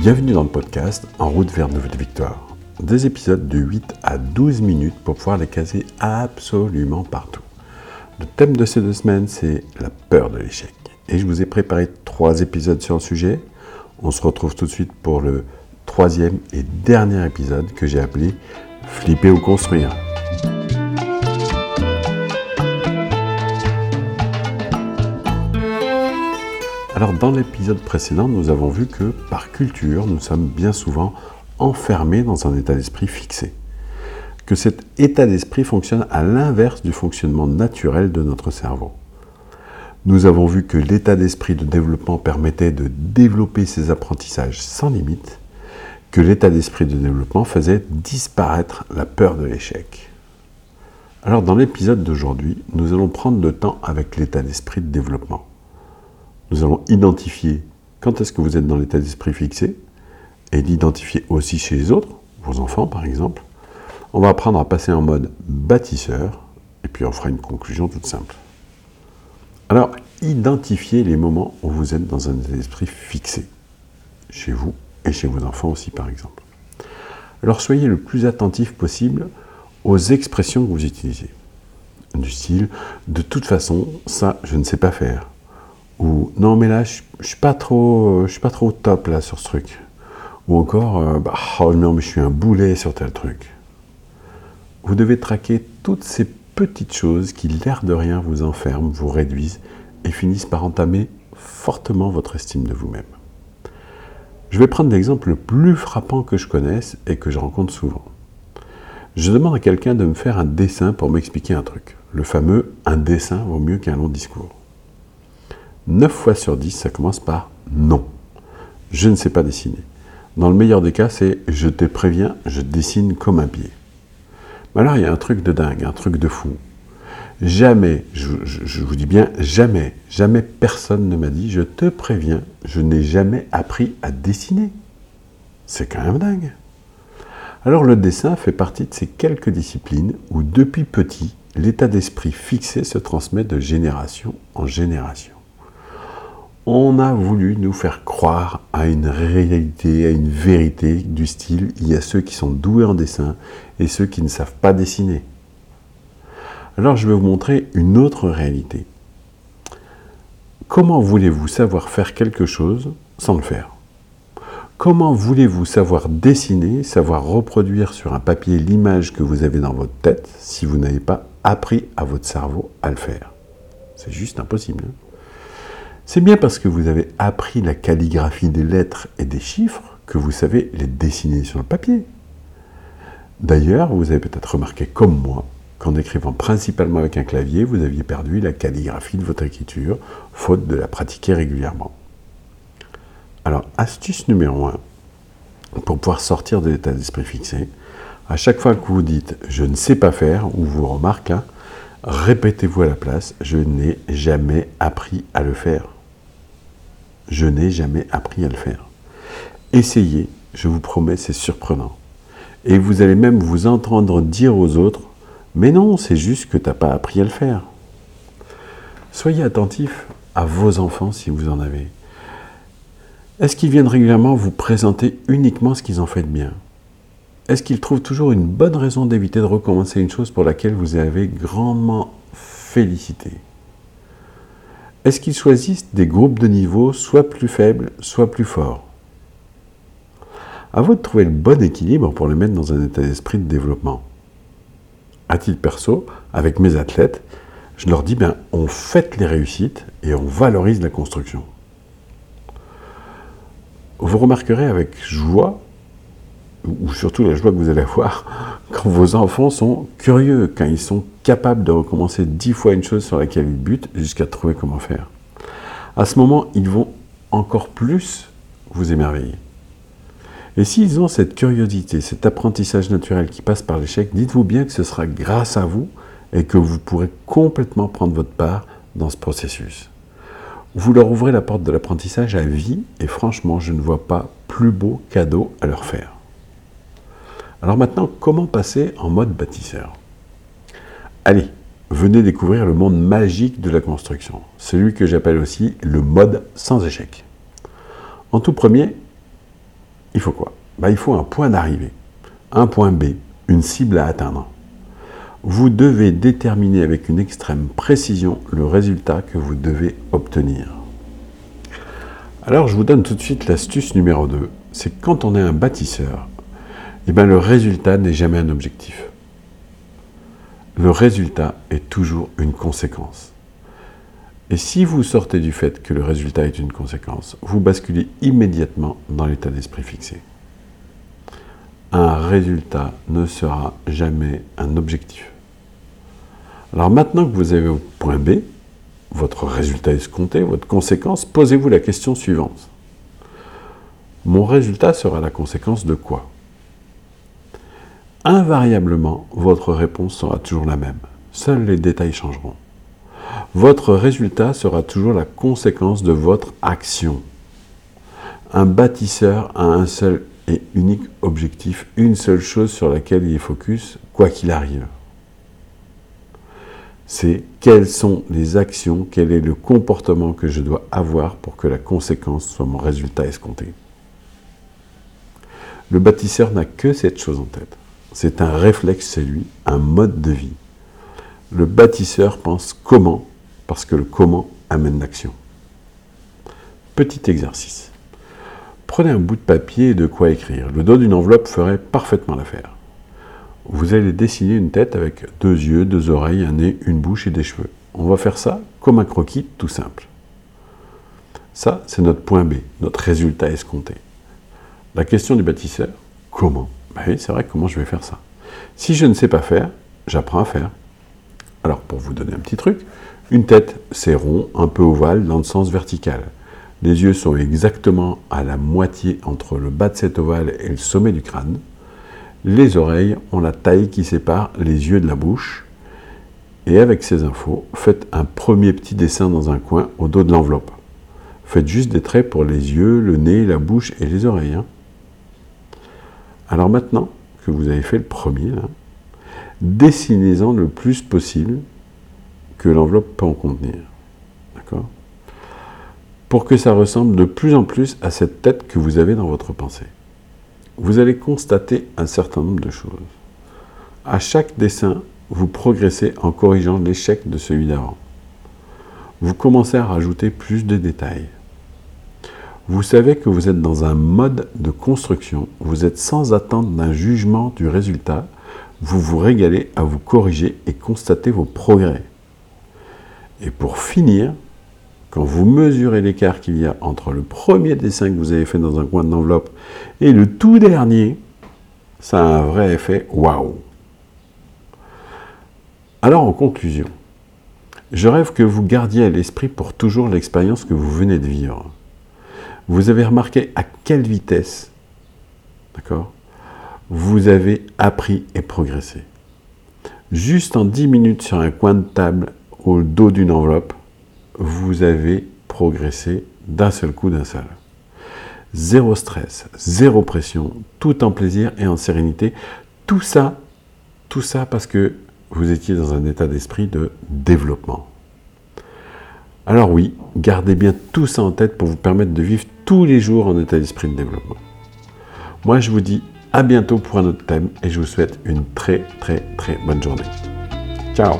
Bienvenue dans le podcast En route vers nouvelle victoire. Des épisodes de 8 à 12 minutes pour pouvoir les caser absolument partout. Le thème de ces deux semaines, c'est la peur de l'échec. Et je vous ai préparé trois épisodes sur le sujet. On se retrouve tout de suite pour le troisième et dernier épisode que j'ai appelé Flipper ou construire. Alors dans l'épisode précédent, nous avons vu que par culture, nous sommes bien souvent enfermés dans un état d'esprit fixé. Que cet état d'esprit fonctionne à l'inverse du fonctionnement naturel de notre cerveau. Nous avons vu que l'état d'esprit de développement permettait de développer ses apprentissages sans limite, que l'état d'esprit de développement faisait disparaître la peur de l'échec. Alors dans l'épisode d'aujourd'hui, nous allons prendre le temps avec l'état d'esprit de développement. Nous allons identifier quand est-ce que vous êtes dans l'état d'esprit fixé et l'identifier aussi chez les autres, vos enfants par exemple. On va apprendre à passer en mode bâtisseur et puis on fera une conclusion toute simple. Alors, identifiez les moments où vous êtes dans un état d'esprit fixé, chez vous et chez vos enfants aussi par exemple. Alors soyez le plus attentif possible aux expressions que vous utilisez. Du style, de toute façon, ça, je ne sais pas faire ou non mais là je, suis pas trop je suis pas trop top là sur ce truc. Ou encore euh, bah, oh non mais je suis un boulet sur tel truc. Vous devez traquer toutes ces petites choses qui l'air de rien vous enferment vous réduisent et finissent par entamer fortement votre estime de vous-même. Je vais prendre l'exemple le plus frappant que je connaisse et que je rencontre souvent. Je demande à quelqu'un de me faire un dessin pour m'expliquer un truc. Le fameux un dessin vaut mieux qu'un long discours 9 fois sur 10, ça commence par non. Je ne sais pas dessiner. Dans le meilleur des cas, c'est je te préviens, je dessine comme un pied. Mais alors, il y a un truc de dingue, un truc de fou. Jamais, je, je vous dis bien jamais, jamais personne ne m'a dit je te préviens, je n'ai jamais appris à dessiner. C'est quand même dingue. Alors le dessin fait partie de ces quelques disciplines où depuis petit, l'état d'esprit fixé se transmet de génération en génération on a voulu nous faire croire à une réalité, à une vérité du style, il y a ceux qui sont doués en dessin et ceux qui ne savent pas dessiner. Alors je vais vous montrer une autre réalité. Comment voulez-vous savoir faire quelque chose sans le faire? Comment voulez-vous savoir dessiner, savoir reproduire sur un papier l'image que vous avez dans votre tête si vous n'avez pas appris à votre cerveau à le faire? C'est juste impossible. Hein? C'est bien parce que vous avez appris la calligraphie des lettres et des chiffres que vous savez les dessiner sur le papier. D'ailleurs, vous avez peut-être remarqué comme moi qu'en écrivant principalement avec un clavier, vous aviez perdu la calligraphie de votre écriture, faute de la pratiquer régulièrement. Alors, astuce numéro 1, pour pouvoir sortir de l'état d'esprit fixé, à chaque fois que vous dites je ne sais pas faire, ou vous remarquez, répétez-vous à la place je n'ai jamais appris à le faire. Je n'ai jamais appris à le faire. Essayez, je vous promets, c'est surprenant. Et vous allez même vous entendre dire aux autres, mais non, c'est juste que tu n'as pas appris à le faire. Soyez attentifs à vos enfants si vous en avez. Est-ce qu'ils viennent régulièrement vous présenter uniquement ce qu'ils ont fait de bien? Est-ce qu'ils trouvent toujours une bonne raison d'éviter de recommencer une chose pour laquelle vous avez grandement félicité? Est-ce qu'ils choisissent des groupes de niveau soit plus faibles, soit plus forts? À vous de trouver le bon équilibre pour les mettre dans un état d'esprit de développement. À titre perso, avec mes athlètes, je leur dis bien, on fête les réussites et on valorise la construction. Vous remarquerez avec joie ou surtout la joie que vous allez avoir quand vos enfants sont curieux, quand ils sont capables de recommencer dix fois une chose sur laquelle ils butent jusqu'à trouver comment faire. À ce moment, ils vont encore plus vous émerveiller. Et s'ils ont cette curiosité, cet apprentissage naturel qui passe par l'échec, dites-vous bien que ce sera grâce à vous et que vous pourrez complètement prendre votre part dans ce processus. Vous leur ouvrez la porte de l'apprentissage à vie et franchement, je ne vois pas plus beau cadeau à leur faire. Alors maintenant, comment passer en mode bâtisseur? Allez, venez découvrir le monde magique de la construction, celui que j'appelle aussi le mode sans échec. En tout premier, il faut quoi? Bah, Il faut un point d'arrivée, un point B, une cible à atteindre. Vous devez déterminer avec une extrême précision le résultat que vous devez obtenir. Alors je vous donne tout de suite l'astuce numéro 2, c'est quand on est un bâtisseur, eh bien, le résultat n'est jamais un objectif. Le résultat est toujours une conséquence. Et si vous sortez du fait que le résultat est une conséquence, vous basculez immédiatement dans l'état d'esprit fixé. Un résultat ne sera jamais un objectif. Alors maintenant que vous avez au point B, votre résultat escompté, votre conséquence, posez-vous la question suivante. Mon résultat sera la conséquence de quoi? Invariablement, votre réponse sera toujours la même. Seuls les détails changeront votre résultat sera toujours la conséquence de votre action. Un bâtisseur a un seul et unique objectif, une seule chose sur laquelle il est focus, quoi qu'il arrive. C'est quelles sont les actions, quel est le comportement que je dois avoir pour que la conséquence soit mon résultat escompté. Le bâtisseur n'a que cette chose en tête. C'est un réflexe chez lui, un mode de vie. Le bâtisseur pense comment parce que le comment amène l'action. Petit exercice. Prenez un bout de papier et de quoi écrire. Le dos d'une enveloppe ferait parfaitement l'affaire. Vous allez dessiner une tête avec deux yeux, deux oreilles, un nez, une bouche et des cheveux. On va faire ça comme un croquis tout simple. Ça, c'est notre point B, notre résultat escompté. La question du bâtisseur, comment? Ben Oui, c'est vrai, comment je vais faire ça? Si je ne sais pas faire, j'apprends à faire. Alors, pour vous donner un petit truc, une tête, c'est rond, un peu ovale, dans le sens vertical. Les yeux sont exactement à la moitié entre le bas de cet ovale et le sommet du crâne. Les oreilles ont la taille qui sépare les yeux de la bouche. Et avec ces infos, faites un premier petit dessin dans un coin au dos de l'enveloppe. Faites juste des traits pour les yeux, le nez, la bouche et les oreilles. Hein. Alors maintenant que vous avez fait le premier, dessinez-en le plus possible que l'enveloppe peut en contenir. D'accord? Pour que ça ressemble de plus en plus à cette tête que vous avez dans votre pensée. Vous allez constater un certain nombre de choses. À chaque dessin, vous progressez en corrigeant l'échec de celui d'avant. Vous commencez à rajouter plus de détails. Vous savez que vous êtes dans un mode de construction, vous êtes sans attente d'un jugement du résultat, vous vous régalez à vous corriger et constater vos progrès. Et pour finir, quand vous mesurez l'écart qu'il y a entre le premier dessin que vous avez fait dans un coin de l'enveloppe et le tout dernier, ça a un vrai effet waouh. Alors en conclusion, je rêve que vous gardiez à l'esprit pour toujours l'expérience que vous venez de vivre. Vous avez remarqué à quelle vitesse, d'accord, vous avez appris et progressé. Juste en 10 minutes sur un coin de table au dos d'une enveloppe, vous avez progressé d'un seul coup, d'un seul. Zéro stress, zéro pression, tout en plaisir et en sérénité. Tout ça, tout ça parce que vous étiez dans un état d'esprit de développement. Alors oui, gardez bien tout ça en tête pour vous permettre de vivre tous les jours en état d'esprit de développement. Moi, je vous dis à bientôt pour un autre thème et je vous souhaite une très très très bonne journée. Ciao